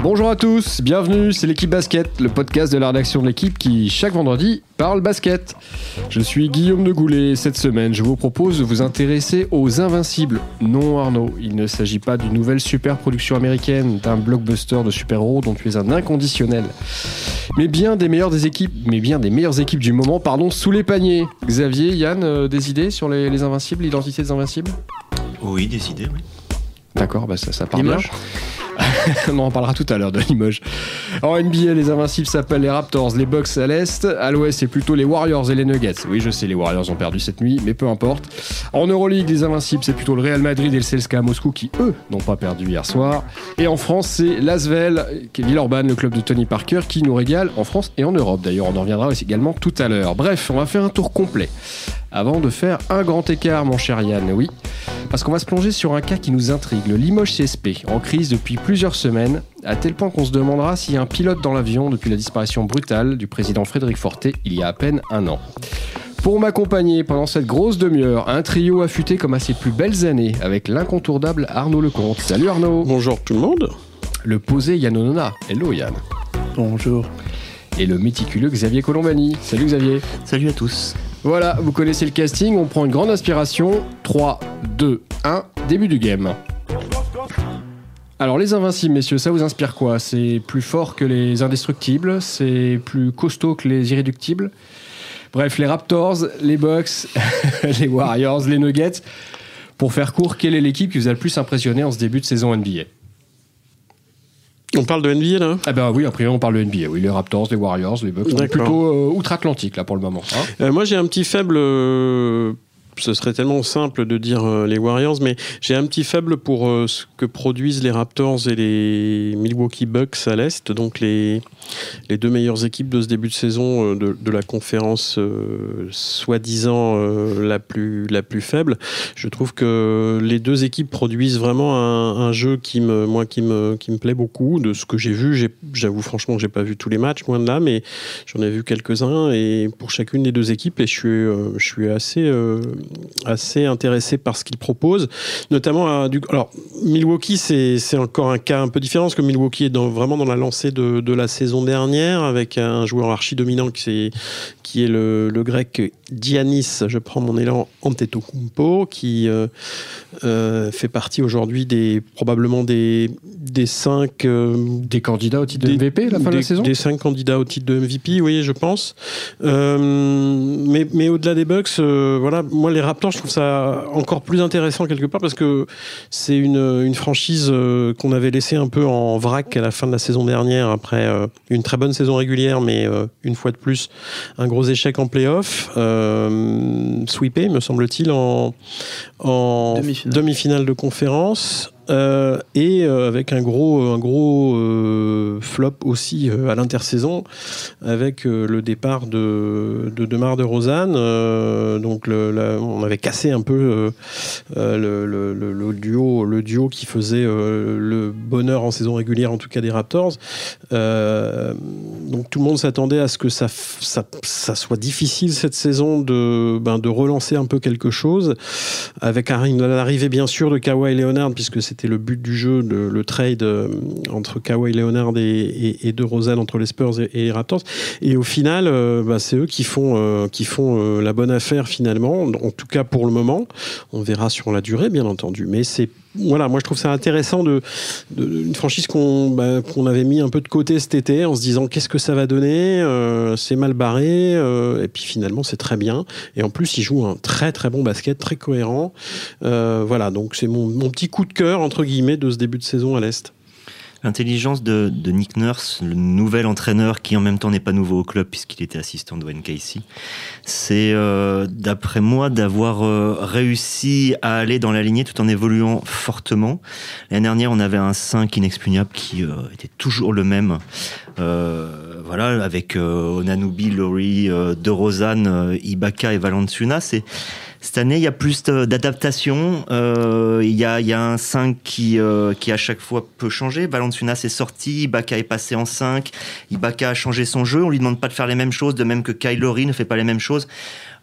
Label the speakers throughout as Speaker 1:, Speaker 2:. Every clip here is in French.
Speaker 1: Bonjour à tous, bienvenue, c'est l'équipe basket, le podcast de la rédaction de l'équipe qui, chaque vendredi, parle basket. Je suis Guillaume de Goulet et cette semaine, je vous propose de vous intéresser aux Invincibles. Non Arnaud, il ne s'agit pas d'une nouvelle super production américaine, d'un blockbuster de super-héros dont tu es un inconditionnel. Mais bien des meilleures des équipes, mais bien des meilleures équipes du moment, pardon, sous les paniers. Xavier, Yann, euh, des idées sur les, les Invincibles, l'identité des Invincibles?
Speaker 2: Oui, des idées, oui.
Speaker 1: D'accord, bah ça, ça part bien. On en parlera tout à l'heure de Limoges. En NBA, les Invincibles s'appellent les Raptors, les Bucks à l'Est. À l'Ouest, c'est plutôt les Warriors et les Nuggets. Oui, je sais, les Warriors ont perdu cette nuit, mais peu importe. En Euroleague, les Invincibles, c'est plutôt le Real Madrid et le CSKA Moscou qui, eux, n'ont pas perdu hier soir. Et en France, c'est l'Asvel, Villeurbanne, le club de Tony Parker, qui nous régale en France et en Europe. D'ailleurs, on en reviendra également tout à l'heure. Bref, on va faire un tour complet. Avant de faire un grand écart, mon cher Yann, oui. Parce qu'on va se plonger sur un cas qui nous intrigue, le Limoges CSP, en crise depuis plusieurs semaines, à tel point qu'on se demandera s'il y a un pilote dans l'avion depuis la disparition brutale du président Frédéric Forté il y a à peine un an. Pour m'accompagner pendant cette grosse demi-heure, un trio affûté comme à ses plus belles années, avec l'incontournable Arnaud Lecomte. Salut Arnaud
Speaker 3: Bonjour tout le monde.
Speaker 1: Le posé Yann Onona. Hello Yann
Speaker 3: Bonjour.
Speaker 1: Et le méticuleux Xavier Colombani. Salut Xavier
Speaker 2: Salut à tous.
Speaker 1: Voilà, vous connaissez le casting, on prend une grande inspiration. 3, 2, 1, début du game. Alors les invincibles, messieurs, ça vous inspire quoi? C'est plus fort que les indestructibles? C'est plus costaud que les irréductibles? Bref, les Raptors, les Bucks, les Warriors, les Nuggets. Pour faire court, quelle est l'équipe qui vous a le plus impressionné en ce début de saison NBA
Speaker 3: On parle de NBA là
Speaker 1: Ah ben oui, après on parle de NBA, oui, les Raptors, les Warriors, les Bucks. On est
Speaker 3: D'accord.
Speaker 1: plutôt euh, outre-Atlantique là pour le moment. hein.
Speaker 3: Euh, Moi j'ai un petit faible. Ce serait tellement simple de dire euh, les Warriors, mais j'ai un petit faible pour euh, ce que produisent les Raptors et les Milwaukee Bucks à l'Est, donc les, les deux meilleures équipes de ce début de saison euh, de, de la conférence soi-disant la, plus, la plus faible. Je trouve que les deux équipes produisent vraiment un, jeu qui me, moi, qui, me, qui me plaît beaucoup. De ce que j'ai vu, j'avoue franchement que j'ai pas vu tous les matchs, loin de là, mais j'en ai vu quelques-uns et pour chacune des deux équipes, et je suis, je suis assez, assez intéressé par ce qu'ils proposent, notamment à, du, alors Milwaukee, c'est encore un cas un peu différent parce que Milwaukee est dans, vraiment dans la lancée de, de la saison dernière avec un joueur archi dominant qui, c'est- qui est le, le grec Giannis, je prends mon élan Antetokounmpo, qui euh, euh, fait partie aujourd'hui des probablement des des cinq euh,
Speaker 1: Des candidats au titre de MVP à la fin de la saison?
Speaker 3: Des cinq candidats au titre de MVP, oui, je pense. Mais mais au-delà des Bucks, voilà, moi les Raptors, je trouve ça encore plus intéressant quelque part parce que c'est une, une franchise euh, qu'on avait laissée un peu en vrac à la fin de la saison dernière après euh, une très bonne saison régulière, mais euh, une fois de plus un gros échec en playoff, euh, sweepé, me semble-t-il, en, en
Speaker 4: Demi-finale.
Speaker 3: demi-finale de conférence. Euh, et euh, avec un gros, un gros euh, flop aussi euh, à l'intersaison avec euh, le départ de, de Demar de Rosanne. euh, donc on avait cassé un peu euh, euh, le, duo, le duo qui faisait euh, le bonheur en saison régulière, en tout cas des Raptors. Euh, donc tout le monde s'attendait à ce que ça, ça, soit difficile cette saison de, ben, de relancer un peu quelque chose, avec l'arrivée bien sûr de Kawhi Leonard, puisque c'était le but du jeu, le, le trade euh, entre Kawhi Leonard et, et, de Rosanne entre les Spurs et, et les Raptors. Et au final, euh, bah, c'est eux qui font, euh, qui font la bonne affaire finalement, en tout cas pour le moment. On verra sur la durée, bien entendu. Mais c'est voilà, moi je trouve ça intéressant de, une franchise qu'on bah, qu'on avait mis un peu de côté cet été en se disant qu'est-ce que ça va donner, euh, c'est mal barré, euh, et puis finalement c'est très bien. Et en plus, il joue un très très bon basket, très cohérent. Euh, voilà, donc c'est mon, mon petit coup de cœur entre guillemets de ce début de saison à l'est.
Speaker 2: L'intelligence de, de Nick Nurse, le nouvel entraîneur qui en même temps n'est pas nouveau au club puisqu'il était assistant de Wayne Casey, c'est euh, d'après moi d'avoir euh, réussi à aller dans la lignée tout en évoluant fortement. L'année dernière, on avait un 5 inexpugnable qui euh, était toujours le même. Euh, voilà, avec euh, Onanubi, Laurie, euh, De euh, Ibaka et Valanciunas. C'est Cette année, il y a plus d'adaptation. Euh, il, y a, un 5 qui, euh, qui à chaque fois peut changer. Valanciunas est sorti, Ibaka est passé en 5. Ibaka a changé son jeu. On lui demande pas de faire les mêmes choses, de même que Kylori ne fait pas les mêmes choses.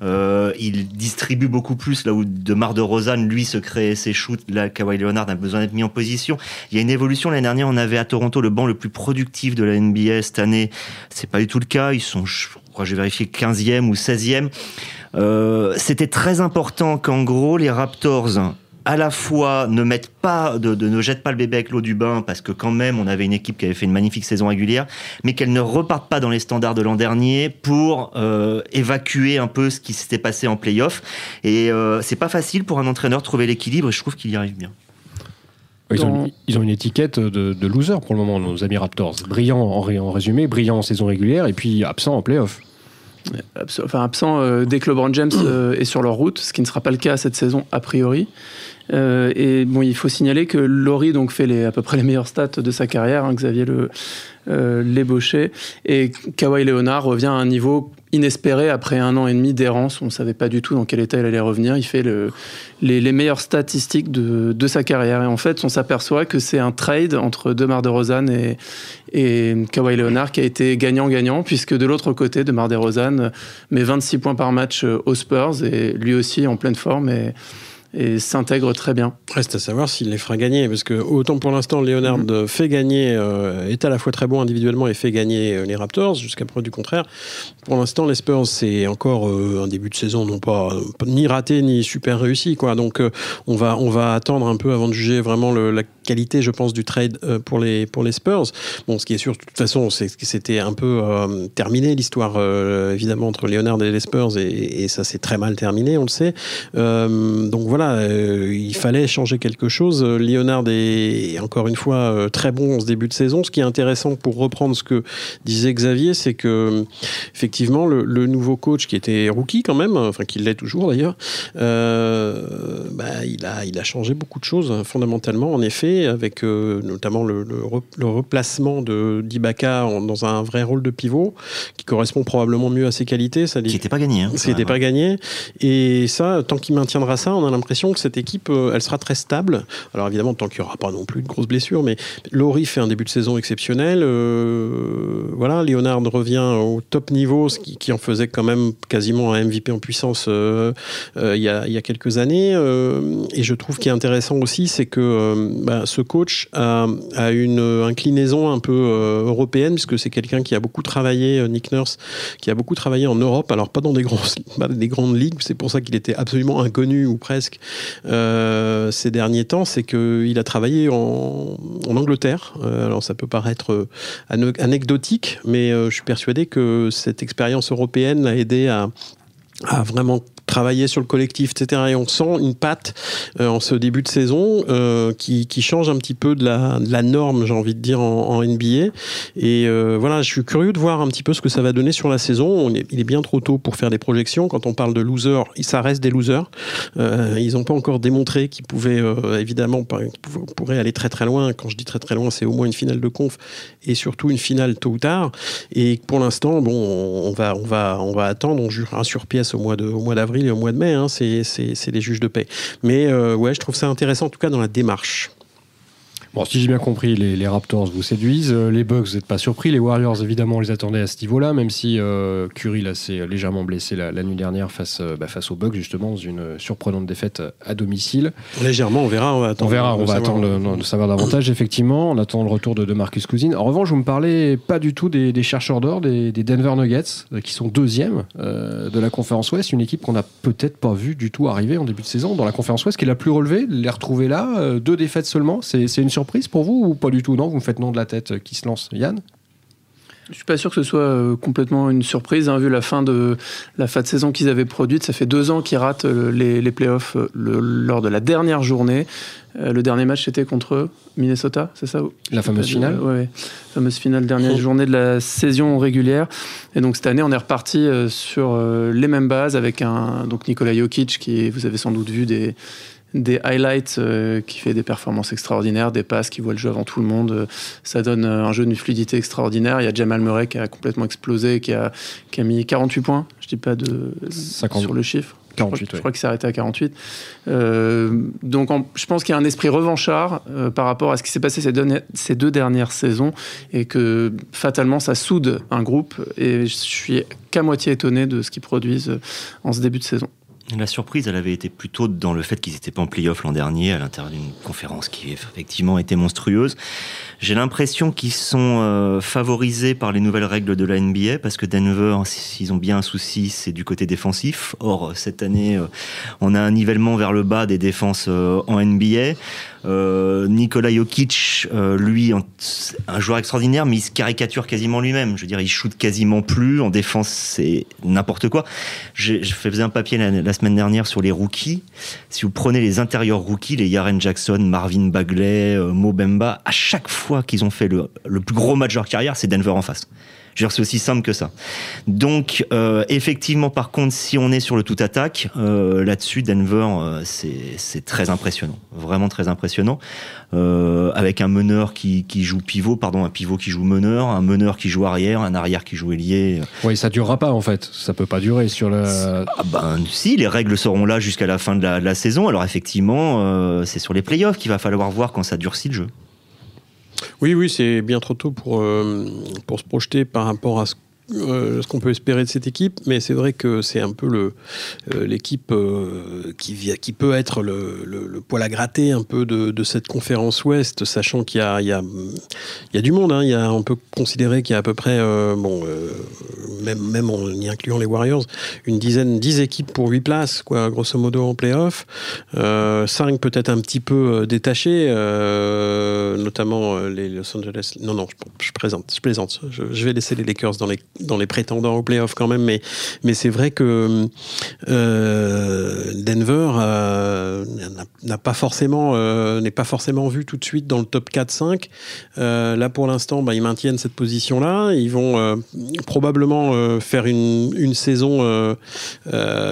Speaker 2: Euh, il distribue beaucoup plus là où Demar de Rosanne lui se crée ses shoots. Là, Kawhi Leonard a besoin d'être mis en position. Il y a une évolution. L'année dernière, on avait à Toronto le banc le plus productif de la NBA. Cette année, c'est pas du tout le cas. Ils sont, je crois, j'ai vérifié 15e ou 16e. Euh, c'était très important qu'en gros les Raptors à la fois ne mettent pas, de, ne jettent pas le bébé avec l'eau du bain parce que quand même on avait une équipe qui avait fait une magnifique saison régulière, mais qu'elle ne reparte pas dans les standards de l'an dernier pour euh, évacuer un peu ce qui s'était passé en playoff. Et euh, c'est pas facile pour un entraîneur de trouver l'équilibre et je trouve qu'il y arrive bien.
Speaker 1: Ils, ont, une étiquette de, loser pour le moment, nos amis Raptors. Brillant en, en résumé, brillant en saison régulière et puis absent en playoff
Speaker 4: enfin absent euh, dès que LeBron James euh, est sur leur route, ce qui ne sera pas le cas cette saison a priori. Euh, et bon, il faut signaler que Laurie donc fait les, à peu près les meilleures stats de sa carrière, hein, Xavier le l'ébauché, et Kawhi Leonard revient à un niveau inespéré après un an et demi d'errance. On ne savait pas du tout dans quel état il allait revenir. Il fait le, les, meilleures statistiques de, de, sa carrière. Et en fait, on s'aperçoit que c'est un trade entre Demar DeRozan et, et Kawhi Leonard qui a été gagnant-gagnant, puisque de l'autre côté, Demar DeRozan met 26 points par match aux Spurs et lui aussi en pleine forme. Et s'intègre très bien.
Speaker 3: Reste à savoir s'il les fera gagner, parce que autant pour l'instant, Leonard mm. fait gagner, euh, est à la fois très bon individuellement et fait gagner euh, les Raptors, jusqu'à preuve du contraire. Pour l'instant, les Spurs, c'est encore euh, un début de saison non pas ni raté ni super réussi, quoi. Donc, on va on va attendre un peu avant de juger vraiment le, la qualité, je pense, du trade pour les pour les Spurs. Bon, ce qui est sûr, de toute façon, c'est que c'était un peu terminé l'histoire, évidemment, entre Leonard et les Spurs, et, et ça s'est très mal terminé, on le sait. donc voilà euh, il fallait changer quelque chose. Leonard est encore une fois euh, très bon en ce début de saison. Ce qui est intéressant pour reprendre ce que disait Xavier, c'est que effectivement le, nouveau coach qui était rookie quand même, enfin qui l'est toujours d'ailleurs, euh, bah, il a il a changé beaucoup de choses fondamentalement en effet, avec notamment le, replacement de d'Ibaka dans un vrai rôle de pivot qui correspond probablement mieux à ses qualités.
Speaker 2: Ça qui n'était pas gagné. Hein,
Speaker 3: qui n'était pas gagné. Et ça, tant qu'il maintiendra ça, on a l'impression que cette équipe, euh, elle sera très stable. Alors évidemment, tant qu'il n'y aura pas non plus de grosses blessures, mais Laurie fait un début de saison exceptionnel. Euh, voilà, Leonard revient au top niveau, ce qui, en faisait quand même quasiment un MVP en puissance euh, il, y a, quelques années. et je trouve qu'il est intéressant aussi, c'est que bah, ce coach a, une inclinaison un peu européenne, puisque c'est quelqu'un qui a beaucoup travaillé, Nick Nurse, qui a beaucoup travaillé en Europe, alors pas dans des, des grandes ligues, c'est pour ça qu'il était absolument inconnu ou presque euh, ces derniers temps, c'est qu'il a travaillé en, Angleterre. Euh, alors ça peut paraître euh, anecdotique, mais je suis persuadé que cette expérience européenne l'a aidé à à vraiment travailler sur le collectif, etc. Et on sent une patte euh, en ce début de saison euh, qui, qui, change un petit peu de la, norme, j'ai envie de dire, en, NBA. Et euh, voilà, je suis curieux de voir un petit peu ce que ça va donner sur la saison. Il est bien trop tôt pour faire des projections. Quand on parle de losers, ça reste des losers. Ils n'ont pas encore démontré qu'ils pouvaient, évidemment, qu'ils pourraient aller très très loin. Quand je dis très très loin, c'est au moins une finale de conf et surtout une finale tôt ou tard. Et pour l'instant, bon, on va, on va, on va attendre. On jurera sur pièce au mois de, au mois d'avril et au mois de mai, hein, c'est les juges de paix. Mais euh, ouais, je trouve ça intéressant en tout cas dans la démarche.
Speaker 1: Bon, si j'ai bien compris, les, Raptors vous séduisent. Euh, les Bucks, vous n'êtes pas surpris. Les Warriors, évidemment, on les attendait à ce niveau-là, même si euh, Curry s'est légèrement blessé la, nuit dernière face, euh, bah, face aux Bucks, justement, dans une surprenante défaite à domicile.
Speaker 3: Légèrement, on verra. On, va attendre,
Speaker 1: on verra, on va attendre de, savoir davantage, effectivement. On attend le retour de, de Marcus Cousins. En revanche, vous me parlez pas du tout des, chercheurs d'or, des, Denver Nuggets, qui sont deuxième de la conférence Ouest, une équipe qu'on n'a peut-être pas vu du tout arriver en début de saison dans la conférence Ouest, qui est la plus relevée. Les retrouver là, deux défaites seulement, c'est une surprise surprise pour vous ou pas du tout? Non, vous me faites non de la tête euh, qui se lance. Yann?
Speaker 4: Je suis pas sûr que ce soit euh, complètement une surprise, hein, vu la fin de la fin de saison qu'ils avaient produite. Ça fait deux ans qu'ils ratent euh, les, les playoffs lors de la dernière journée. le dernier match c'était contre Minnesota, c'est ça?
Speaker 1: La fameuse finale
Speaker 4: Oui, fameuse finale, dernière journée de la saison régulière. Et donc cette année, on est reparti sur les mêmes bases avec un donc Nikola Jokic qui, vous avez sans doute vu des des highlights euh, qui fait des performances extraordinaires, des passes qui voient le jeu avant tout le monde. Euh, ça donne euh, un jeu d'une fluidité extraordinaire. Il y a Jamal Murray qui a complètement explosé, qui a, qui a mis 48 points, je dis pas de sur le chiffre.
Speaker 1: 48,
Speaker 4: je crois, qu'il s'est arrêté à 48. donc je pense qu'il y a un esprit revanchard par rapport à ce qui s'est passé ces deux, ces deux dernières saisons et que fatalement ça soude un groupe et je suis qu'à moitié étonné de ce qu'ils produisent en ce début de saison.
Speaker 2: La surprise, elle avait été plutôt dans le fait qu'ils n'étaient pas en playoff l'an dernier, à l'intérieur d'une conférence qui effectivement était monstrueuse. J'ai l'impression qu'ils sont euh, favorisés par les nouvelles règles de la NBA, parce que Denver, s'ils ont bien un souci, c'est du côté défensif. Or, cette année, euh, on a un nivellement vers le bas des défenses euh, en NBA. Euh, Nikola Jokic, euh, lui, un joueur extraordinaire, mais il se caricature quasiment lui-même. Je veux dire, il shoot quasiment plus. En défense, c'est n'importe quoi. Je faisais un papier la, semaine dernière sur les rookies. Si vous prenez les intérieurs rookies, les Yaren Jackson, Marvin Bagley, euh, Mo Bemba, à chaque fois qu'ils ont fait le, le plus gros match de leur carrière, c'est Denver en face. C'est aussi simple que ça. Donc, euh, effectivement, par contre, si on est sur le tout attaque, euh, là-dessus, Denver, euh, c'est très impressionnant. Vraiment très impressionnant. Euh, avec un meneur qui, qui, joue pivot, pardon, un pivot qui joue meneur, un meneur qui joue arrière, un arrière qui joue ailier.
Speaker 1: Oui, ça durera pas en fait. Ça peut pas durer sur le.
Speaker 2: Ah ben si, les règles seront là jusqu'à la fin de la, de la saison. Alors effectivement, euh, c'est sur les playoffs qu'il va falloir voir quand ça durcit le jeu.
Speaker 3: Oui, oui, c'est bien trop tôt pour, euh, se projeter par rapport à ce euh, ce qu'on peut espérer de cette équipe, mais c'est vrai que c'est un peu le, euh, l'équipe euh, qui, qui peut être le, poil à gratter un peu de, cette conférence Ouest, sachant qu'il y a, y a, y a du monde. Hein. Y a, on peut considérer qu'il y a à peu près, bon, même, même en y incluant les Warriors, une dizaine, dix équipes pour huit places, quoi, grosso modo en playoff. cinq peut-être un petit peu détachés, notamment les Los Angeles. Non, non, je, je présente, je plaisante. Je vais laisser les Lakers dans les dans les prétendants au playoff quand même, mais, mais c'est vrai que euh, Denver euh, n'a pas forcément euh, n'est pas forcément vu tout de suite dans le top 4-5. Euh, là pour l'instant, bah, ils maintiennent cette position-là. Ils vont euh, probablement euh, faire une, une saison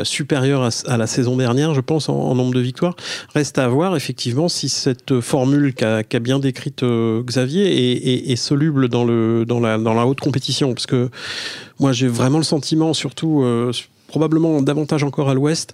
Speaker 3: supérieure à, la saison dernière, je pense, en, en, nombre de victoires. Reste à voir effectivement si cette formule qu'a qu bien décrite Xavier est, est, est, soluble dans le dans la dans la haute compétition, parce que moi, j'ai vraiment le sentiment, surtout euh, probablement davantage encore à l'ouest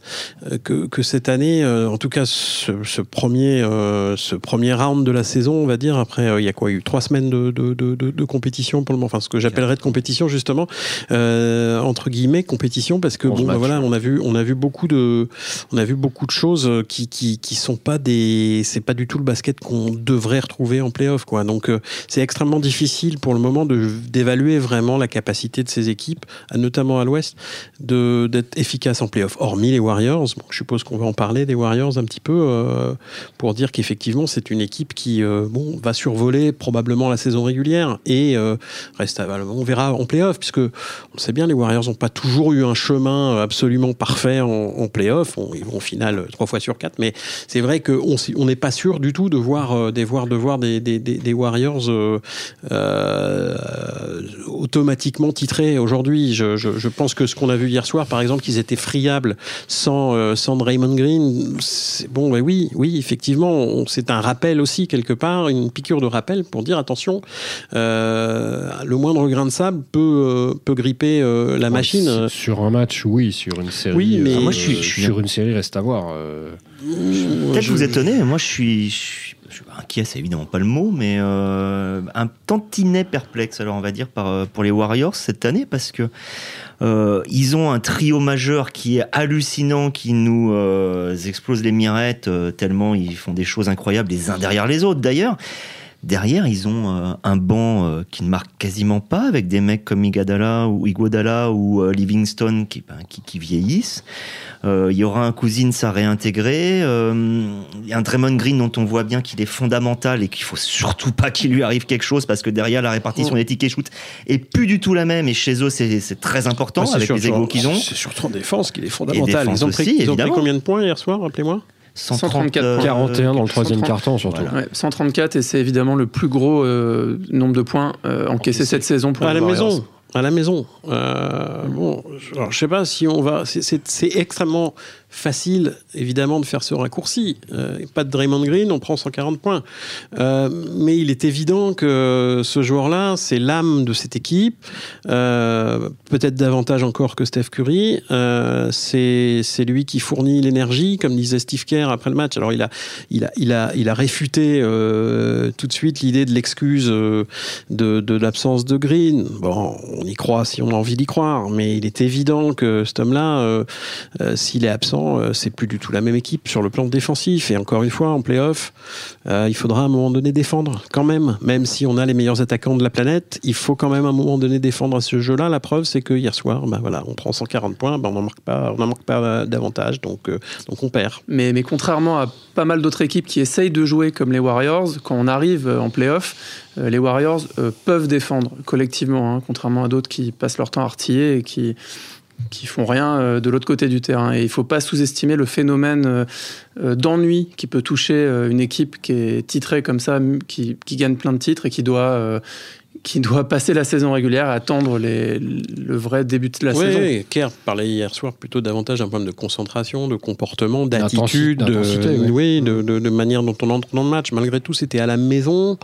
Speaker 3: euh, que, que, cette année. Euh, en tout cas, ce, ce premier, euh, ce premier round de la saison, on va dire. Après, il y a quoi? Il y a eu trois semaines de, de, de, de compétition pour le moment. Enfin, ce que j'appellerais de compétition justement, entre guillemets, compétition, parce que bon, bah, voilà, on a vu, on a vu beaucoup de, on a vu beaucoup de choses qui, qui, qui sont pas des, c'est pas du tout le basket qu'on devrait retrouver en playoff, quoi. Donc, c'est extrêmement difficile pour le moment d'évaluer vraiment la capacité de ces équipes, notamment à l'ouest, de d'être efficace en playoff, hormis les Warriors. Bon, je suppose qu'on va en parler des Warriors un petit peu euh, pour dire qu'effectivement c'est une équipe qui euh, bon, va survoler probablement la saison régulière et euh, reste, on verra en playoff puisque on sait bien les Warriors n'ont pas toujours eu un chemin absolument parfait en, en playoff. Ils vont au final trois fois sur quatre, mais c'est vrai qu'on on n'est pas sûr du tout de voir des, voir, de voir des, Warriors automatiquement titrés aujourd'hui. Je, je, je pense que ce qu'on a vu hier soir, par par exemple, qu'ils étaient friables sans, euh, sans Draymond Green, bon, bah oui, oui, effectivement, c'est un rappel aussi quelque part, une piqûre de rappel pour dire attention, euh, le moindre grain de sable peut, euh, peut gripper euh, la machine.
Speaker 1: Sur un match, oui, sur une série.
Speaker 3: Oui, mais
Speaker 1: moi, je suis, je suis, sur une série, reste à voir.
Speaker 2: Peut-être je... vous étonner, moi, je suis, je suis je suis inquiet, c'est évidemment pas le mot, mais euh, un tantinet perplexe, alors on va dire, par, pour les Warriors cette année, parce que euh, ils ont un trio majeur qui est hallucinant, qui nous euh, explose les mirettes euh, tellement ils font des choses incroyables les uns derrière les autres d'ailleurs. Derrière, ils ont euh, un banc euh, qui ne marque quasiment pas, avec des mecs comme Igadala ou Iguodala ou euh, Livingstone qui, ben, qui, qui, vieillissent. Il y aura un Cousins à réintégrer. Il y a un Draymond Green dont on voit bien qu'il est fondamental et qu'il faut surtout pas qu'il lui arrive quelque chose parce que derrière la répartition des tickets shoot est plus du tout la même et chez eux c'est très important avec les égos qu'ils ont.
Speaker 3: C'est surtout en défense qu'il est fondamental. Ils ont, pris, ils ont pris combien de points hier soir, rappelez-moi?
Speaker 1: 134 41 dans le troisième carton surtout.
Speaker 4: Voilà. Ouais, 134 et c'est évidemment le plus gros euh, nombre de points euh, encaissés cette saison pour
Speaker 3: à la maison. À la maison. Euh, bon, alors, je sais pas si on va. C'est extrêmement facile, évidemment, de faire ce raccourci. Euh, pas de Draymond Green, on prend 140 points. Euh, mais il est évident que ce joueur-là, c'est l'âme de cette équipe, euh, peut-être davantage encore que Steph Curry. c'est lui qui fournit l'énergie, comme disait Steve Kerr après le match. Alors il a, il a, il a, il a réfuté tout de suite l'idée de l'excuse de, de l'absence de Green. Bon, on y croit si on a envie d'y croire, mais il est évident que cet homme-là, s'il est absent, euh, c'est plus du tout la même équipe sur le plan défensif. Et encore une fois, en playoff, euh, il faudra à un moment donné défendre quand même. Même si on a les meilleurs attaquants de la planète, il faut quand même à un moment donné défendre à ce jeu-là. La preuve, c'est que hier soir, ben voilà, on prend 140 points, ben on n'en marque pas, marque pas davantage, donc, euh, donc on perd.
Speaker 4: Mais, mais contrairement à pas mal d'autres équipes qui essayent de jouer comme les Warriors, quand on arrive en playoff, les Warriors peuvent défendre collectivement, hein, contrairement à d'autres qui passent leur temps à artiller et qui qui font rien euh, de l'autre côté du terrain. Et il ne faut pas sous-estimer le phénomène euh, euh, d'ennui qui peut toucher une équipe qui est titrée comme ça, qui, qui gagne plein de titres et qui doit, qui doit passer la saison régulière et attendre les, le vrai début de la saison.
Speaker 3: Oui, Kerr parlait hier soir plutôt davantage d'un problème de concentration, de comportement, d'attitude, de, oui. de, de, manière dont on entre dans le match. Malgré tout, c'était à la maison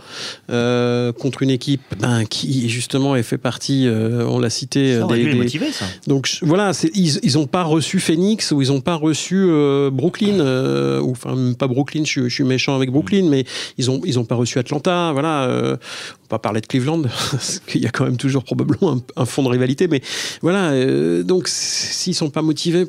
Speaker 3: euh, contre une équipe ben, qui justement est fait partie, euh, on l'a cité,
Speaker 2: ça des, des... Motivé, ça.
Speaker 3: Donc voilà, ils n'ont pas reçu Phoenix ou ils n'ont pas reçu euh, Brooklyn, ou enfin pas Brooklyn, je, je, suis méchant avec Brooklyn, mais ils n'ont ils ont pas reçu Atlanta. Voilà, on va pas parler de Cleveland, parce qu'il y a quand même toujours probablement un, fond de rivalité, mais voilà, euh, donc s'ils sont pas motivés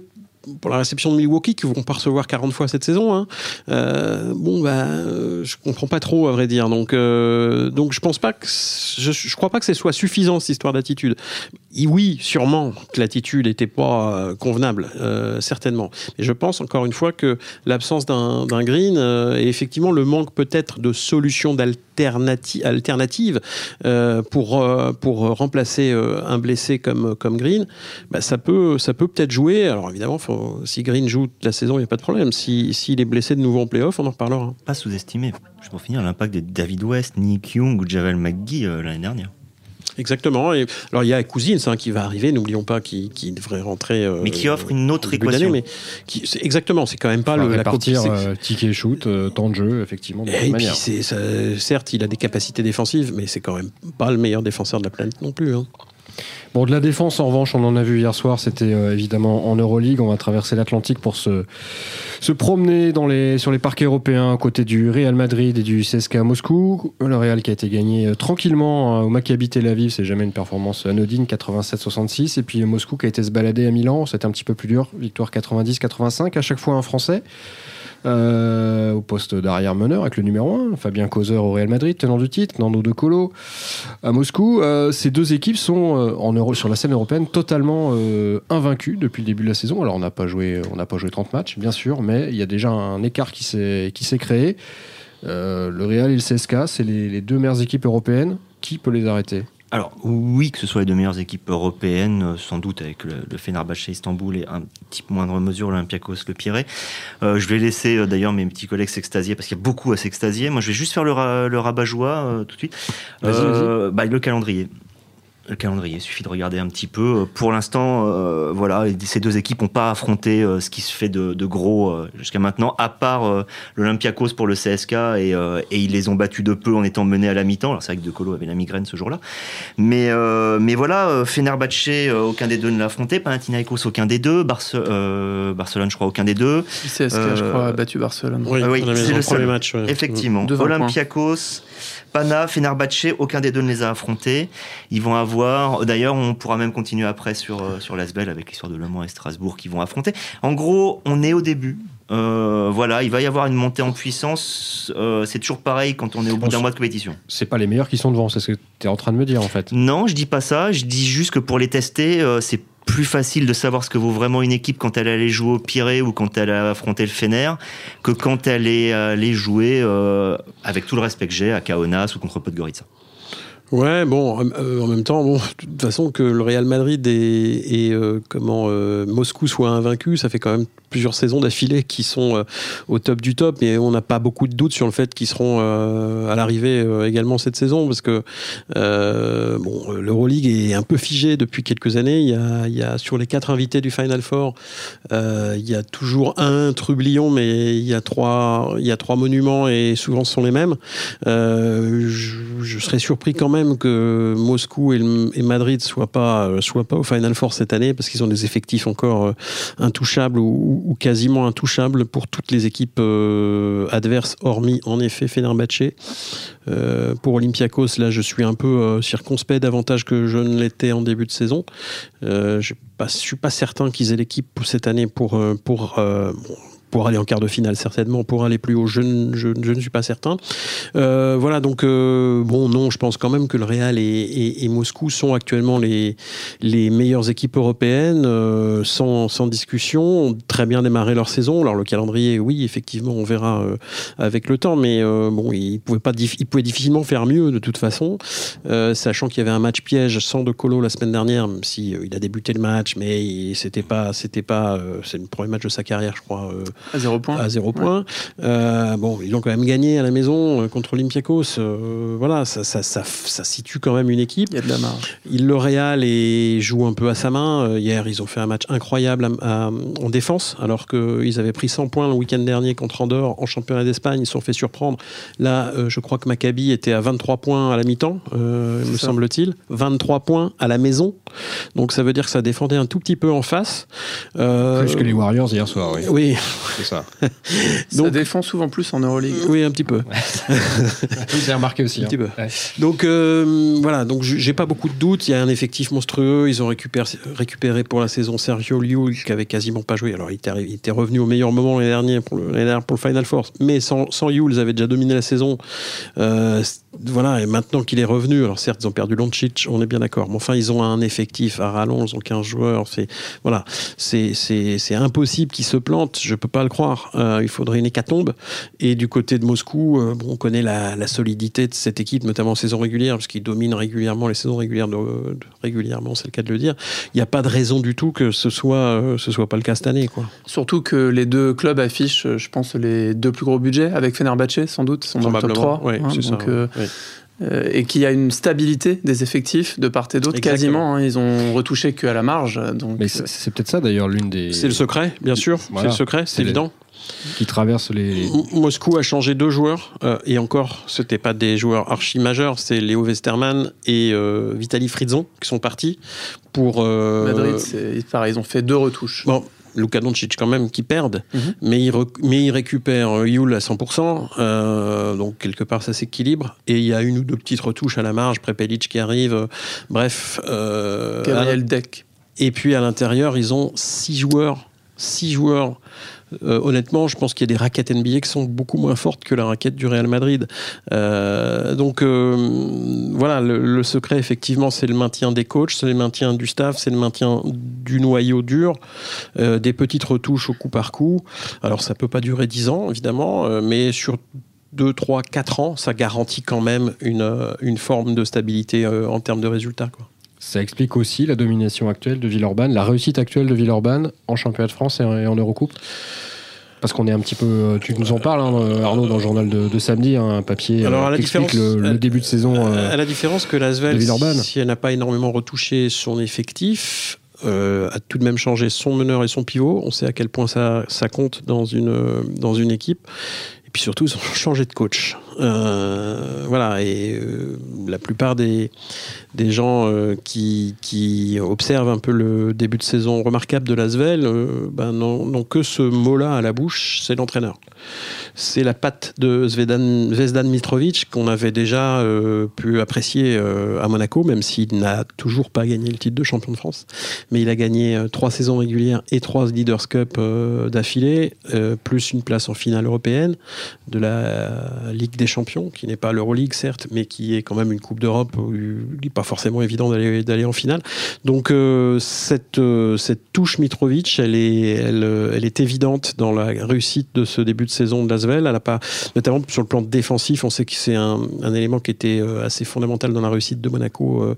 Speaker 3: pour la réception de Milwaukee, qui vont pas recevoir 40 fois cette saison, hein, euh, bon, bah, euh, je comprends pas trop, à vrai dire. Donc, donc je pense pas je crois pas que ce soit suffisant, cette histoire d'attitude. Oui, sûrement que l'attitude n'était pas convenable, certainement. Mais je pense encore une fois que l'absence d'un green et effectivement le manque peut-être de solutions d'alternatives alternative euh, pour, euh, remplacer euh, un blessé comme, Green, bah, ça peut ça peut peut-être jouer. Alors évidemment, si Green joue toute la saison, il n'y a pas de problème. S'il si, est blessé de nouveau en playoff, on en reparlera.
Speaker 2: Pas sous-estimer, pour finir, l'impact de David West, Nick Young ou Javel McGee l'année dernière.
Speaker 3: Exactement. Et, alors il y a Cousins hein, qui va arriver, n'oublions pas, qui, qui devrait rentrer.
Speaker 2: Euh, mais qui offre une autre équation.
Speaker 3: Mais qui, exactement, c'est quand même pas le,
Speaker 1: la partir euh, ticket shoot, euh, temps de jeu, effectivement. De
Speaker 3: et puis c'est, certes, il a des capacités défensives, mais c'est quand même pas le meilleur défenseur de la planète non plus. Hein.
Speaker 1: Bon, de la défense, en revanche, on en a vu hier soir, c'était euh, évidemment en Euroleague. On va traverser l'Atlantique pour se, se promener sur les parcs européens à côté du Real Madrid et du CSKA Moscou. Le Real qui a été gagné euh, tranquillement euh, au Maccabi Tel Aviv, c'est jamais une performance anodine, 87-66. Et puis Moscou qui a été se balader à Milan, c'était un petit peu plus dur, victoire 90-85, à chaque fois un Français. Euh, au poste d'arrière meneur avec le numéro 1, Fabien Causer au Real Madrid, tenant du titre, Nando De Colo à Moscou. Euh, ces deux équipes sont euh, en sur la scène européenne totalement invaincues depuis le début de la saison. Alors on n'a pas joué, pas joué 30 matchs, bien sûr, mais il y a déjà un écart qui s'est créé. le Real et le CSK, c'est les deux meilleures équipes européennes. Qui peut les arrêter?
Speaker 2: Alors oui, que ce soit les deux meilleures équipes européennes, euh, sans doute avec le, le Fenerbahçe Istanbul et un petit moindre mesure l'Olympiakos le Pirée. Euh, je vais laisser euh, d'ailleurs mes petits collègues s'extasier parce qu'il y a beaucoup à s'extasier. Moi, je vais juste faire le, le rabat-joie tout de suite. Bah, le calendrier le calendrier. Il suffit de regarder un petit peu. Pour l'instant, euh, voilà, ces deux équipes n'ont pas affronté euh, ce qui se fait de, de gros euh, jusqu'à maintenant, à part euh, l'Olympiakos pour le CSK et, et, ils les ont battus de peu en étant menés à la mi-temps. Alors c'est vrai que De Colo avait la migraine ce jour-là, mais mais voilà, Fenerbahce, aucun des deux ne l'a affronté. Panathinaikos, aucun des deux. Barce Barcelone, je crois, aucun des deux.
Speaker 4: CSK, je crois, a battu Barcelone.
Speaker 2: Oui, oui c'est le premier match. Effectivement. Olympiakos. Pana, Fenerbahce, aucun des deux ne les a affrontés. Ils vont avoir, d'ailleurs, on pourra même continuer après sur, euh, sur l'Asbel avec l'histoire de Le Mans et Strasbourg qui vont affronter. En gros, on est au début. Euh, voilà, il va y avoir une montée en puissance. Euh, c'est toujours pareil quand on est au bout d'un mois de compétition.
Speaker 1: C'est pas les meilleurs qui sont devant, c'est ce que tu es en train de me dire en fait.
Speaker 2: Non, je dis pas ça. Je dis juste que pour les tester, c'est plus facile de savoir ce que vaut vraiment une équipe quand elle allait jouer au Pirée ou quand elle a affronté le Fener que quand elle est allée jouer, euh, avec tout le respect que j'ai, à Kaunas ou contre Podgorica.
Speaker 3: Ouais, bon, euh, en même temps, bon, de toute façon, que le Real Madrid et, euh, comment euh, Moscou soient invaincus, ça fait quand même plusieurs saisons d'affilée qui sont au top du top, et on n'a pas beaucoup de doutes sur le fait qu'ils seront à l'arrivée également cette saison, parce que bon, l'Euroleague est un peu figé depuis quelques années. Il y a, il y a sur les quatre invités du Final Four, il y a toujours un trublion, mais il y a trois, il y a trois monuments et souvent ce sont les mêmes. Je, serais surpris quand même que Moscou et, Madrid soient pas euh, soient pas au Final Four cette année parce qu'ils ont des effectifs encore euh, intouchables ou, quasiment intouchables pour toutes les équipes euh, adverses, hormis en effet Fenerbahce. pour Olympiakos, là, je suis un peu circonspect davantage que je ne l'étais en début de saison. je ne suis pas certain qu'ils aient l'équipe cette année pour pour pour aller en quart de finale certainement, pour aller plus haut, je, je, je ne suis pas certain. Euh, voilà, donc euh, bon, non, je pense quand même que le Real et, et, Moscou sont actuellement les, les meilleures équipes européennes, euh, sans, sans, discussion, ont très bien démarré leur saison. Alors le calendrier, oui, effectivement, on verra euh, avec le temps, mais bon, ils pouvaient pas, ils pouvaient difficilement faire mieux de toute façon, sachant qu'il y avait un match piège sans de Colo la semaine dernière, même si il a débuté le match, mais c'était pas, c'était pas, c'est le premier match de sa carrière, je crois.
Speaker 4: À zéro point.
Speaker 3: À zéro point. Euh, bon, ils ont quand même gagné à la maison euh, contre Olympiakos. Euh, voilà, ça, ça, ça, ça, situe quand même une équipe.
Speaker 4: Il y a de la marge.
Speaker 3: Il le Real et joue un peu à sa main. hier, ils ont fait un match incroyable en défense, alors qu'ils avaient pris 100 points le week-end dernier contre Andorre en championnat d'Espagne. Ils se sont fait surprendre. Là, je crois que Maccabi était à 23 points à la mi-temps, me semble-t-il. 23 points à la maison. Donc ça veut dire que ça défendait un tout petit peu en face.
Speaker 1: Plus que les Warriors hier soir, oui.
Speaker 3: Oui,
Speaker 1: c'est ça.
Speaker 4: Donc, ça défend souvent plus en Euroleague.
Speaker 3: Oui, un petit peu.
Speaker 1: Vous avez remarqué aussi.
Speaker 3: Un petit peu. Donc euh, voilà, donc j'ai pas beaucoup de doutes. Il y a un effectif monstrueux. Ils ont récupéré, récupéré pour la saison Sergio Liu qui avait quasiment pas joué. Alors il était, il était revenu au meilleur moment l'année dernière pour le, pour le Final Four, mais sans, sans Liu, ils avaient déjà dominé la saison. Euh, voilà, et maintenant qu'il est revenu, alors certes, ils ont perdu Loncic, on est bien d'accord, mais enfin, ils ont un effectif à rallonge, ils ont 15 joueurs, c'est, voilà, c'est, c'est, c'est impossible qu'ils se plantent, je peux pas le croire. Euh, il faudrait une hécatombe. Et du côté de Moscou, euh, bon, on connaît la, la, solidité de cette équipe, notamment en saison régulière, parce qu'ils dominent régulièrement les saisons régulières, de, régulièrement, c'est le cas de le dire. Il n'y a pas de raison du tout que ce soit, euh, ce soit pas le cas cette année, quoi.
Speaker 4: Surtout que les deux clubs affichent, je pense, les deux plus gros budgets, avec Fenerbahce, sans doute, sont dans le top 3.
Speaker 3: Oui, hein,
Speaker 4: donc, euh, et qu'il y a une stabilité des effectifs de part et d'autre quasiment. Hein, ils ont retouché qu'à la marge. Donc...
Speaker 1: Mais c'est peut-être ça d'ailleurs l'une des.
Speaker 3: C'est le secret, bien sûr. C'est le secret, c'est évident.
Speaker 1: Qui traverse les.
Speaker 3: Moscou a changé deux joueurs euh, et encore, c'était pas des joueurs archi majeurs, c'est Léo Westerman et euh, Vitaly Fritzon qui sont partis pour.
Speaker 4: Madrid, c'est pareil, ils ont fait deux retouches.
Speaker 3: Bon, Luka Doncic quand même qui perdent, mhm. mais, il mais il récupère euh, Yul à 100%, euh, donc quelque part ça s'équilibre, et il y a une ou deux petites retouches à la marge, Prepelic qui arrive, euh, bref.
Speaker 4: Gabriel Deck.
Speaker 3: Et puis à l'intérieur, ils ont six joueurs, six joueurs euh, honnêtement, je pense qu'il y a des raquettes NBA qui sont beaucoup moins fortes que la raquette du Real Madrid. Euh, donc euh, voilà, le, secret effectivement, c'est le maintien des coachs, c'est le maintien du staff, c'est le maintien du noyau dur, des petites retouches au coup par coup. Alors ça peut pas durer 10 ans évidemment, mais sur 2, 3, 4 ans, ça garantit quand même une, forme de stabilité en termes de résultats.
Speaker 1: Ça explique aussi la domination actuelle de Villeurbanne, la réussite actuelle de Villeurbanne en championnat de France et en Eurocoupe parce qu'on est un petit peu. Euh, tu nous en parles, hein, Arnaud, dans le journal de, samedi, hein, un papier
Speaker 3: Alors,
Speaker 1: euh, qui explique le, début de saison.
Speaker 3: à la différence que l'Asvel, si elle n'a pas énormément retouché son effectif, euh, a tout de même changé son meneur et son pivot. On sait à quel point ça, ça compte dans une, dans une équipe. Surtout, ils de coach. Euh, voilà, et euh, la plupart des, gens euh, qui, observent un peu le début de saison remarquable de l'Asvel ben, n'ont que ce mot-là à la bouche, c'est l'entraîneur. C'est la patte de Zvezdan Mitrovic qu'on avait déjà pu apprécier à Monaco, même s'il n'a toujours pas gagné le titre de champion de France. Mais il a gagné trois saisons régulières et trois Leaders Cup d'affilée, plus une place en finale européenne. De la Ligue des Champions, qui n'est pas l'Euroleague certes, mais qui est quand même une Coupe d'Europe où il n'est pas forcément évident d'aller en finale. Donc euh, cette euh, cette touche Mitrovic, elle est elle, est évidente dans la réussite de ce début de saison de Lasvel. Elle a pas notamment sur le plan défensif, on sait que c'est un, élément qui était assez fondamental dans la réussite de Monaco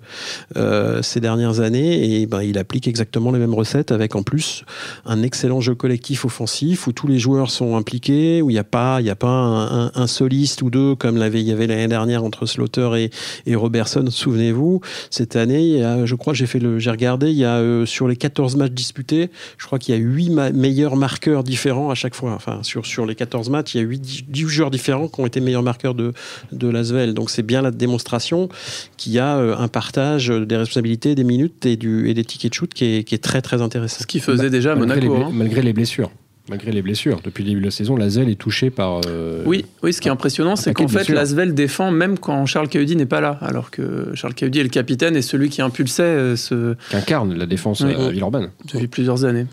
Speaker 3: euh, ces dernières années et ben, il applique exactement les mêmes recettes avec en plus un excellent jeu collectif offensif où tous les joueurs sont impliqués, où il n'y a pas, y a pas un, un, soliste ou deux comme l'avait, il y avait l'année dernière entre Slaughter et, et Robertson. Souvenez-vous, cette année, je crois, j'ai fait le, j'ai regardé, il y a euh, sur les 14 matchs disputés, je crois qu'il y a 8 meilleurs marqueurs différents à chaque fois. Enfin, sur, sur les 14 matchs, il y a 8 10 joueurs différents qui ont été meilleurs marqueurs de, de l'Asvel. Donc c'est bien la démonstration qu'il y a euh, un partage des responsabilités, des minutes et, du, et des tickets de shoot qui est, qui est très très intéressant.
Speaker 4: Ce qu'il faisait déjà à Monaco.
Speaker 1: Les,
Speaker 4: hein.
Speaker 1: Malgré les blessures malgré les blessures. Depuis le début de la saison, Lasvel est touché par. Euh,
Speaker 4: oui, oui, ce qui est impressionnant, c'est qu'en fait, Lasvel défend même quand Charles Cahudi n'est pas là. Alors que Charles Cahudi est le capitaine et celui qui impulsait euh, ce.
Speaker 1: Qui incarne la défense oui. à Villeurbanne.
Speaker 4: Depuis plusieurs années.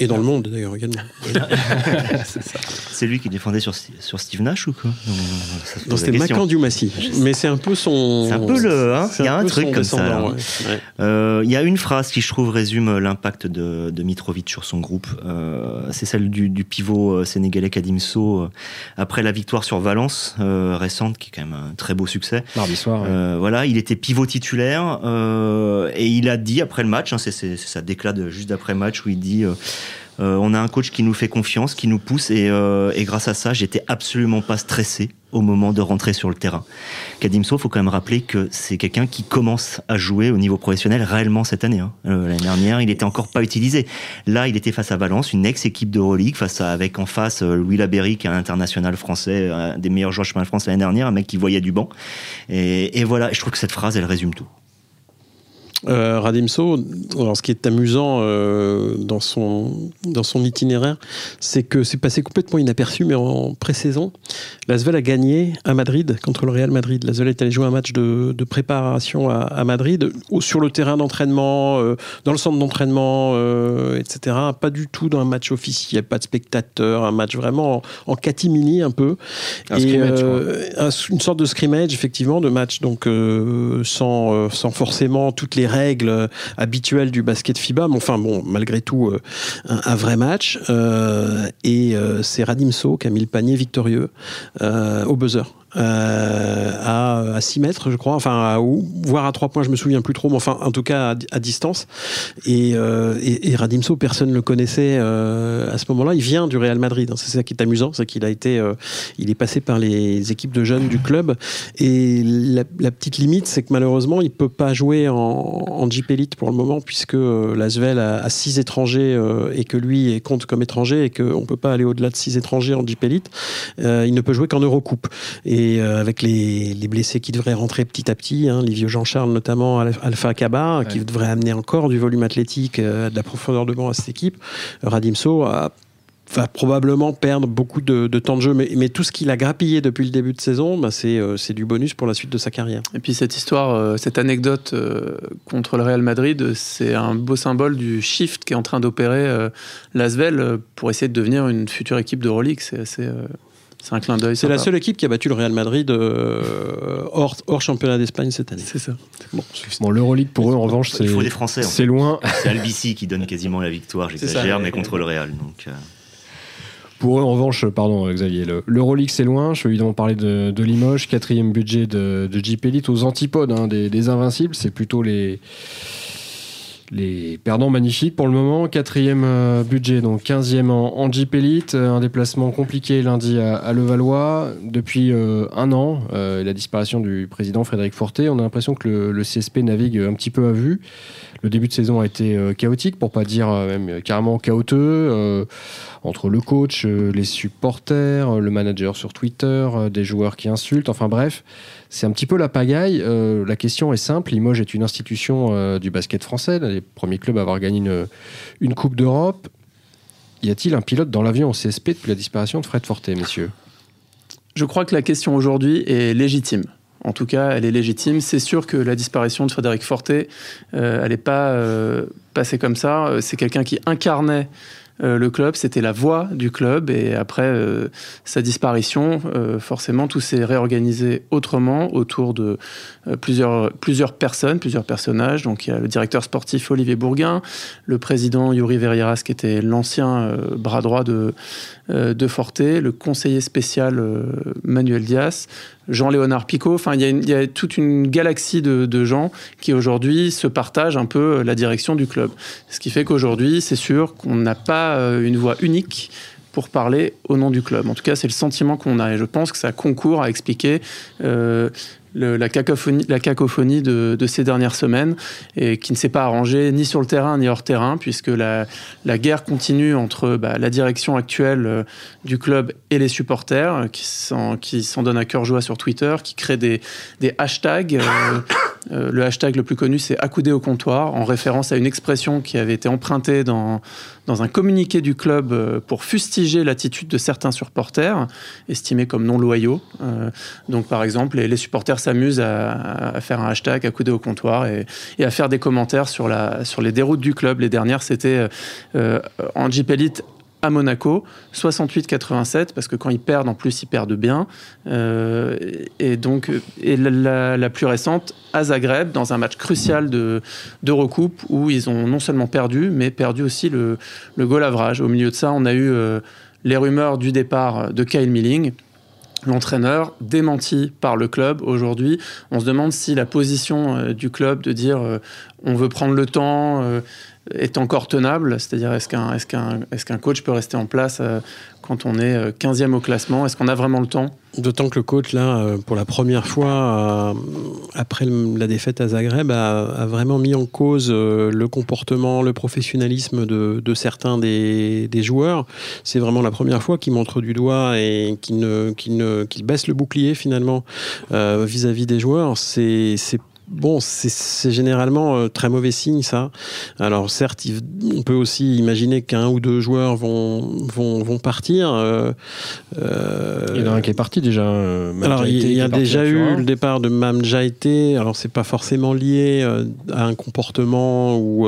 Speaker 3: Et dans le monde d'ailleurs également.
Speaker 2: c'est lui qui défendait sur, sur Steve Nash ou quoi?
Speaker 3: Non, c'était Macan Dumassi. Mais c'est un peu son.
Speaker 2: C'est un peu le. Hein il y a un truc comme ça. Ouais. Euh, il y a une phrase qui, je trouve, résume l'impact de, de, Mitrovic sur son groupe. Euh, c'est celle du, du, pivot sénégalais Kadimso euh, après la victoire sur Valence euh, récente, qui est quand même un très beau succès.
Speaker 1: Mardi soir.
Speaker 2: Ouais. voilà, il était pivot titulaire et il a dit après le match, hein, c'est sa déclat de, juste après le match où il dit. Euh, on a un coach qui nous fait confiance, qui nous pousse, et, euh, et grâce à ça, j'étais absolument pas stressé au moment de rentrer sur le terrain. Kadimso, faut quand même rappeler que c'est quelqu'un qui commence à jouer au niveau professionnel réellement cette année. Hein. Euh, L'année dernière, il était encore pas utilisé. Là, il était face à Valence, une ex-équipe de Euroleague, face à, avec en face Louis Laberry, qui est un international français, un des meilleurs joueurs chemin de France l'année dernière, un mec qui voyait du banc. Et, et voilà, je trouve que cette phrase, elle résume tout.
Speaker 3: Euh, Radimso, alors ce qui est amusant euh, dans, son, dans son itinéraire, c'est que c'est passé complètement inaperçu, mais en pré-saison, Lasvel a gagné à Madrid contre le Real Madrid. Lasvel est allé jouer un match de, de préparation à, à, Madrid, sur le terrain d'entraînement, euh, dans le centre d'entraînement, euh, etc. Pas du tout dans un match officiel, pas de spectateurs, un match vraiment en, en catimini un peu.
Speaker 1: Un Et,
Speaker 3: un, une sorte de scrimmage, effectivement, de match, donc sans, sans forcément toutes les règles habituelles du basket FIBA, mais enfin bon, malgré tout, euh, un, un, vrai match. Euh, et euh, c'est Radimso qui a mis le panier victorieux au buzzer. Euh, à, à 6 mètres, je crois, enfin, à, voire à 3 points, je me souviens plus trop, mais enfin, en tout cas, à, distance. Et, euh, et, Radimso, personne ne le connaissait euh, à ce moment-là. Il vient du Real Madrid. Hein. C'est ça qui est amusant, c'est qu'il a été, il est passé par les équipes de jeunes du club. Et la, petite limite, c'est que malheureusement, il peut pas jouer en, en Elite pour le moment, puisque l'Asvel a, a 6 étrangers et que lui compte comme étranger et qu'on peut pas aller au-delà de 6 étrangers en Jeep Elite. il ne peut jouer qu'en Eurocoupe. Et euh, avec les, les, blessés qui devraient rentrer petit à petit, hein, les vieux Jean-Charles notamment, Alpha Kaba, ouais. qui devrait amener encore du volume athlétique, euh, de la profondeur de banc à cette équipe. Radimso a va probablement perdre beaucoup de, de, temps de jeu, mais, mais tout ce qu'il a grappillé depuis le début de saison, bah c'est euh, du bonus pour la suite de sa carrière.
Speaker 4: Et puis cette histoire, euh, cette anecdote euh, contre le Real Madrid, c'est un beau symbole du shift qui est en train d'opérer euh, l'Asvel pour essayer de devenir une future équipe de Rolex. C'est assez c'est un clin d'œil.
Speaker 3: C'est la seule équipe qui a battu le Real Madrid euh, hors, hors, championnat d'Espagne cette année.
Speaker 4: C'est ça.
Speaker 1: Bon, bon l'Euroleague pour eux, en revanche, c'est.
Speaker 2: Français.
Speaker 1: Loin.
Speaker 2: C'est Albici qui donne quasiment la victoire, j'exagère, mais contre le Real. Donc. Euh...
Speaker 1: Pour eux, en revanche, pardon Xavier, l'Euroleague c'est loin. Je vais évidemment parler de, de Limoges, quatrième budget de, de Jeep Elite aux antipodes hein, des, des, Invincibles. C'est plutôt les, les perdants magnifiques pour le moment. Quatrième euh, budget, donc 15e en, en, Jeep Elite. Un déplacement compliqué lundi à, Levallois. Depuis euh, un an, euh, la disparition du président Frédéric Forté, on a l'impression que le, CSP navigue un petit peu à vue. Le début de saison a été euh, chaotique, pour pas dire euh, même carrément chaotique, euh, entre le coach, les supporters, le manager sur Twitter, des joueurs qui insultent, enfin bref, c'est un petit peu la pagaille. la question est simple, Limoges est une institution du basket français, les premiers clubs à avoir gagné une, Coupe d'Europe. Y a-t-il un pilote dans l'avion au CSP depuis la disparition de Fred Forté, messieurs?
Speaker 4: Je crois que la question aujourd'hui est légitime. En tout cas, elle est légitime. C'est sûr que la disparition de Frédéric Forté, euh, elle n'est pas euh, passée comme ça. C'est quelqu'un qui incarnait le club, c'était la voix du club. Et après sa disparition, forcément, tout s'est réorganisé autrement autour de plusieurs, plusieurs personnes, plusieurs personnages. Donc il y a le directeur sportif Olivier Bourguin, le président Yuri Verrieras, qui était l'ancien bras droit de, de Forte, le conseiller spécial Manuel Dias, Jean-Léonard Picot. Enfin, il y, a toute une galaxie de, gens qui aujourd'hui se partagent un peu la direction du club. Ce qui fait qu'aujourd'hui, c'est sûr qu'on n'a pas euh, une voix unique pour parler au nom du club. En tout cas, c'est le sentiment qu'on a et je pense que ça concourt à expliquer euh, la cacophonie, de, ces dernières semaines et qui ne s'est pas arrangée ni sur le terrain ni hors terrain puisque la, guerre continue entre bah, la direction actuelle euh, du club et les supporters euh, qui s'en, qui donnent à cœur joie sur Twitter, qui créent des, hashtags. Euh, le hashtag le plus connu, c'est accoudé au comptoir, en référence à une expression qui avait été empruntée dans, dans un communiqué du club pour fustiger l'attitude de certains supporters, estimés comme non loyaux. donc, par exemple, les supporters s'amuse à, faire un hashtag, à couder au comptoir et, à faire des commentaires sur, les déroutes du club. Les dernières, c'était euh, en Jeep Elite à Monaco, 68-87, parce que quand ils perdent, en plus, ils perdent bien. Euh, et donc, et la, plus récente, à Zagreb, dans un match crucial de, recoupe, où ils ont non seulement perdu, mais perdu aussi le, le goal average. Au milieu de ça, on a eu euh, les rumeurs du départ de Kyle Milling, l'entraîneur démenti par le club aujourd'hui. On se demande si la position euh, du club de dire euh, on veut prendre le temps euh, est encore tenable. C'est-à-dire est-ce qu'un est qu'un est qu'un coach peut rester en place quand on est 15e au classement? Est-ce qu'on a vraiment le temps?
Speaker 3: D'autant que le coach, là, euh, pour la première fois, euh, après la défaite à Zagreb, a, vraiment mis en cause euh, le comportement, le professionnalisme de, certains des, joueurs. C'est vraiment la première fois qu'il montre du doigt et qu'il baisse le bouclier finalement vis-à-vis des joueurs. C'est Bon, c'est généralement euh, très mauvais signe, ça. Alors, certes, on peut aussi imaginer qu'un ou deux joueurs vont, vont, vont partir. Euh,
Speaker 1: euh, il y en a un qui est parti déjà.
Speaker 3: alors, il y, a déjà eu le départ de Mam Jaité. Alors, c'est pas forcément lié à un comportement ou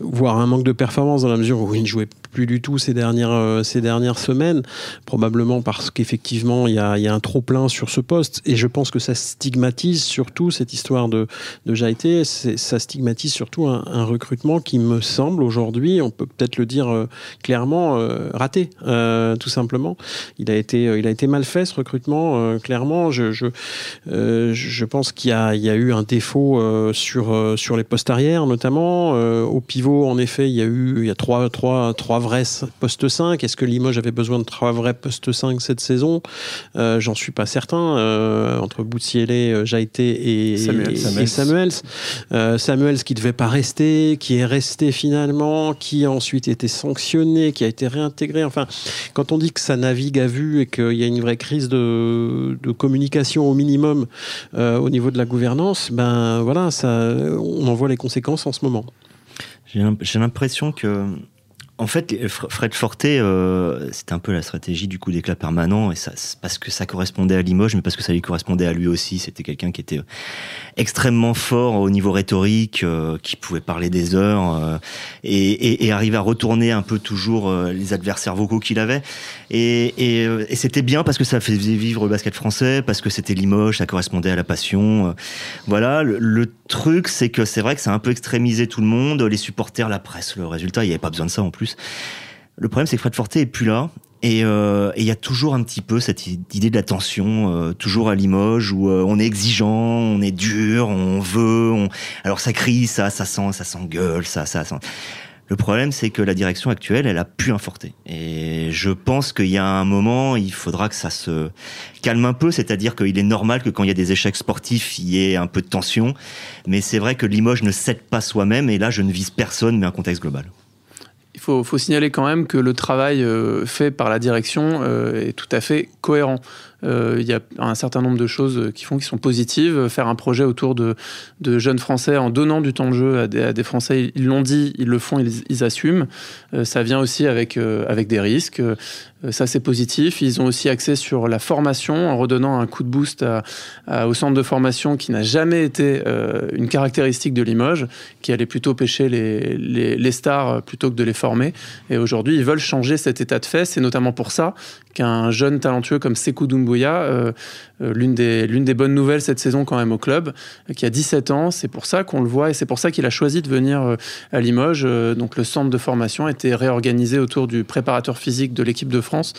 Speaker 3: voire un manque de performance dans la mesure où il ne jouait plus du tout ces dernières, ces dernières semaines. Probablement parce qu'effectivement, il y a, y a un trop-plein sur ce poste. Et je pense que ça stigmatise surtout cette histoire de de, Jaité, ça stigmatise surtout un, recrutement qui me semble aujourd'hui, on peut peut-être le dire euh, clairement, euh, raté, euh, tout simplement. Il a été, il a été mal fait ce recrutement, clairement. Je, je, je pense qu'il y, y, a eu un défaut sur, sur les postes arrière, notamment. au pivot, en effet, il y a eu y a trois, trois, trois vrais postes 5. Est-ce que Limoges avait besoin de trois vrais postes 5 cette saison? J'en suis pas certain. entre Boutsielé, Jaité et, et Samuels. Euh, Samuels qui devait pas rester, qui est resté finalement, qui a ensuite été sanctionné, qui a été réintégré. Enfin, quand on dit que ça navigue à vue et qu'il y a une vraie crise de, communication au minimum euh, au niveau de la gouvernance, ben voilà, ça, on en voit les conséquences en ce moment.
Speaker 2: J'ai l'impression que en fait, Fred Forte, euh, c'était un peu la stratégie du coup d'éclat permanent, et parce que ça correspondait à Limoges, mais parce que ça lui correspondait à lui aussi. C'était quelqu'un qui était euh, extrêmement fort au niveau rhétorique, euh, qui pouvait parler des heures, et, et, arriver à retourner un peu toujours les adversaires vocaux qu'il avait. Et, et c'était bien parce que ça faisait vivre le basket français, parce que c'était Limoges, ça correspondait à la passion. voilà. Le, le truc, c'est que c'est vrai que ça a un peu extrémisé tout le monde, les supporters, la presse, le résultat, il n'y avait pas besoin de ça en plus. Le problème, c'est que Fred Forte est plus là. Euh, et il y a toujours un petit peu cette idée de la tension, euh, toujours à Limoges, où euh, on est exigeant, on est dur, on veut, alors ça crie, ça, ça sent, ça s'engueule, ça, ça sent. Le problème, c'est que la direction actuelle, elle a pu inforter. Et je pense qu'il y a un moment, il faudra que ça se calme un peu. C'est-à-dire qu'il est normal que quand il y a des échecs sportifs, il y ait un peu de tension. Mais c'est vrai que Limoges ne cède pas soi-même. Et là, je ne vise personne, mais un contexte global.
Speaker 4: Il faut, signaler quand même que le travail euh, fait par la direction euh, est tout à fait cohérent. Il y a un certain nombre de choses qui font qui sont positives. Faire un projet autour de, de jeunes Français en donnant du temps de jeu à des, Français, ils l'ont dit, ils le font, ils, ils assument. ça vient aussi avec, avec des risques. Ça, c'est positif. Ils ont aussi accès sur la formation en redonnant un coup de boost au centre de formation qui n'a jamais été une caractéristique de Limoges, qui allait plutôt pêcher les, les, stars plutôt que de les former. Et aujourd'hui, ils veulent changer cet état de fait. C'est notamment pour ça qu'un jeune talentueux comme Sekou Euh, euh, l'une des, l'une des bonnes nouvelles cette saison quand même au club, euh, qui a 17 ans, c'est pour ça qu'on le voit et c'est pour ça qu'il a choisi de venir à Limoges. donc le centre de formation a été réorganisé autour du préparateur physique de l'équipe de France,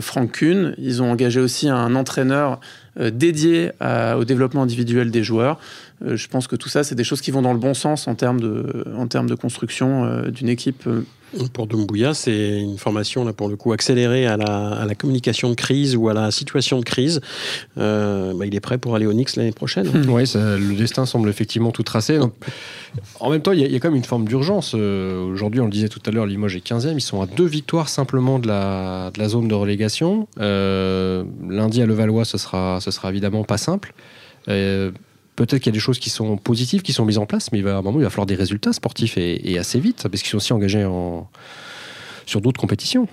Speaker 4: Franck Kuhn. Ils ont engagé aussi un entraîneur dédié au développement individuel des joueurs. Je pense que tout ça, c'est des choses qui vont dans le bon sens en termes de, en termes de construction d'une équipe
Speaker 3: pour Dumbuya, c'est une formation là pour le coup accélérée à la, communication de crise ou à la situation de crise. Euh, bah, il est prêt pour aller au Knicks l'année prochaine.
Speaker 1: oui, le destin semble effectivement tout tracé. en même temps, il y, a quand même une forme d'urgence. Euh, aujourd'hui, on le disait tout à l'heure, Limoges est 15e. Ils sont à deux victoires simplement de la, de la zone de relégation. Euh, lundi à Levallois, ce sera, ce sera évidemment pas simple. Peut-être qu'il y a des choses qui sont positives, qui sont mises en place, mais il va, à un moment, il va falloir des résultats sportifs et, assez vite, parce qu'ils sont aussi engagés en, sur d'autres compétitions.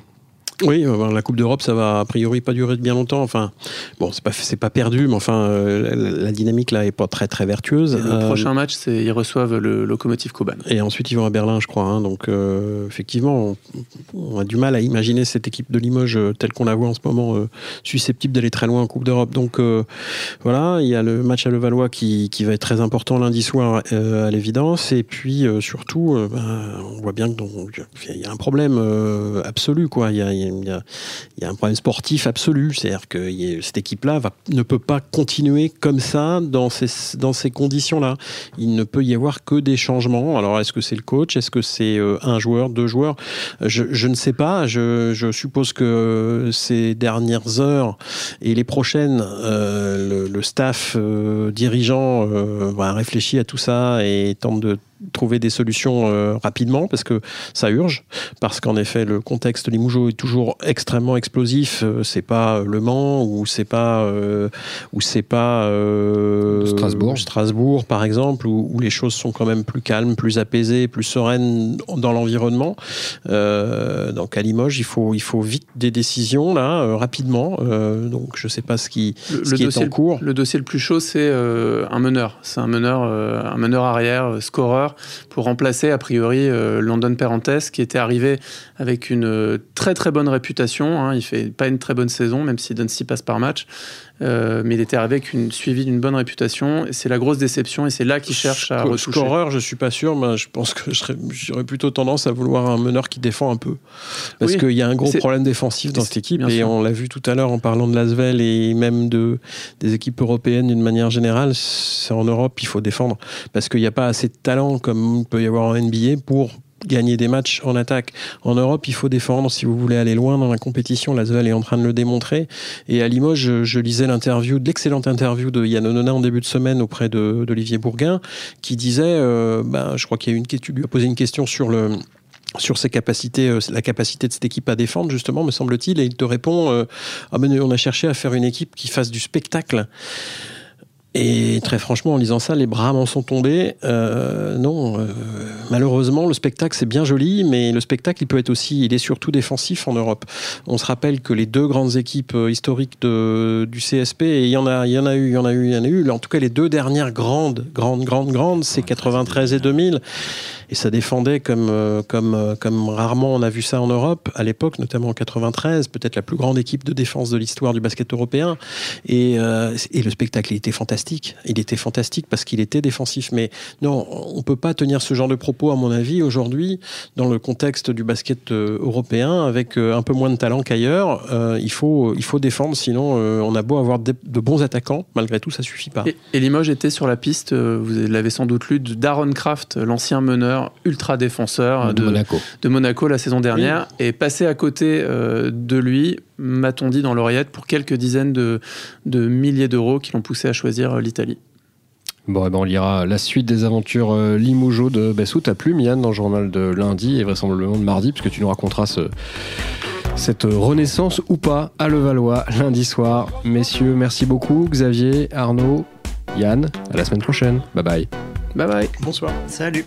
Speaker 3: Oui, euh, la Coupe d'Europe, ça va a priori pas durer bien longtemps. Enfin, bon, c'est pas c'est pas perdu, mais enfin, euh, la, dynamique là est pas très très vertueuse.
Speaker 4: le euh, prochain match, c'est ils reçoivent le locomotive Koban.
Speaker 3: Et ensuite ils vont à Berlin, je crois. Hein. donc effectivement, on, a du mal à imaginer cette équipe de Limoges telle qu'on la voit en ce moment susceptible d'aller très loin en Coupe d'Europe. Donc voilà, il y a le match à Levallois qui, qui va être très important lundi soir à l'évidence. Et puis surtout, ben, on voit bien qu'il y a un problème absolu, quoi. Il y a il y, a, un problème sportif absolu. C'est-à-dire que cette équipe-là ne peut pas continuer comme ça dans ces, conditions-là. Il ne peut y avoir que des changements. Alors, est-ce que c'est le coach? Est-ce que c'est euh, un joueur, deux joueurs? Je, ne sais pas. Je, suppose que ces dernières heures et les prochaines, euh, le, staff euh, dirigeant va réfléchir à tout ça et tente de trouver des solutions euh, rapidement parce que ça urge parce qu'en effet le contexte Limoujo est toujours extrêmement explosif euh, c'est pas Le Mans ou c'est pas euh, ou c'est pas
Speaker 1: Strasbourg.
Speaker 3: Strasbourg par exemple où, les choses sont quand même plus calmes plus apaisées plus sereines dans l'environnement. Donc à Limoges il faut il faut vite des décisions là rapidement. Donc je sais pas ce qui, ce qui est en cours.
Speaker 4: le dossier le plus chaud c'est un meneur. C'est un meneur un meneur arrière scoreur pour remplacer a priori euh, London Perrantes qui était arrivé avec une euh, très très bonne réputation. Hein. Il fait pas une très bonne saison, même si Duncy passe par match. Euh, mais il était avec une suivi d'une bonne réputation. C'est la grosse déception et c'est là qu'il cherche à retoucher.
Speaker 3: Scoreur, je suis pas sûr, mais je pense que j'aurais plutôt tendance à vouloir un meneur qui défend un peu, parce qu'il y a un gros problème défensif dans cette équipe et on l'a vu tout à l'heure en parlant de Lasvel et même de des équipes européennes d'une manière générale. C'est en Europe, il faut défendre parce qu'il n'y a pas assez de talent comme il peut y avoir en NBA pour gagner des matchs en attaque. En Europe, il faut défendre si vous voulez aller loin dans la compétition. Lasvel est en train de le démontrer. Et à Limoges, je, lisais l'interview, l'excellente interview de Yann Onona en début de semaine auprès d'Olivier Bourguin, qui disait, euh, ben, je crois qu'il y a une question, lui a posé une question sur le sur ses capacités, euh, la capacité de cette équipe à défendre, justement, me semble-t-il, et il te répond euh, ah on a cherché à faire une équipe qui fasse du spectacle. Et très franchement, en lisant ça, les bras m'en sont tombés. Euh, non, euh, malheureusement, le spectacle c'est bien joli, mais le spectacle il peut être aussi, il est surtout défensif en Europe. On se rappelle que les deux grandes équipes euh, historiques de, du CSP, et il y en a, il y en a eu, il y en a eu, il y en a eu. En tout cas, les deux dernières grandes, grandes, grandes, grandes, c'est 93 et 2000 et ça défendait comme, euh, comme, euh, comme rarement on a vu ça en Europe, à l'époque, notamment en 93, peut-être la plus grande équipe de défense de l'histoire du basket européen. Et, euh, et, le spectacle, il était fantastique. Il était fantastique parce qu'il était défensif. Mais non, on peut pas tenir ce genre de propos, à mon avis, aujourd'hui, dans le contexte du basket européen, avec un peu moins de talent qu'ailleurs. il, faut, il faut défendre, sinon on a beau avoir de, bons attaquants, malgré tout, ça suffit pas.
Speaker 4: Et, et Limoges était sur la piste, vous l'avez sans doute lu, d'Aaron Kraft, l'ancien meneur ultra défenseur de, Monaco. de Monaco la saison dernière, et passé à côté euh, de lui, m'a-t-on dit dans l'oreillette, pour quelques dizaines de, de milliers d'euros qui l'ont poussé à choisir euh, l'Italie.
Speaker 1: Bon, eh ben on lira la suite des aventures euh, Limoujo de Bessou. T'as plus, Mian, dans le journal de lundi et vraisemblablement de mardi, puisque tu nous raconteras ce cette renaissance ou pas à Levallois lundi soir. Messieurs, merci beaucoup. Xavier, Arnaud, Yann, à la semaine prochaine. Bye bye.
Speaker 4: Bye bye.
Speaker 3: Bonsoir.
Speaker 2: Salut.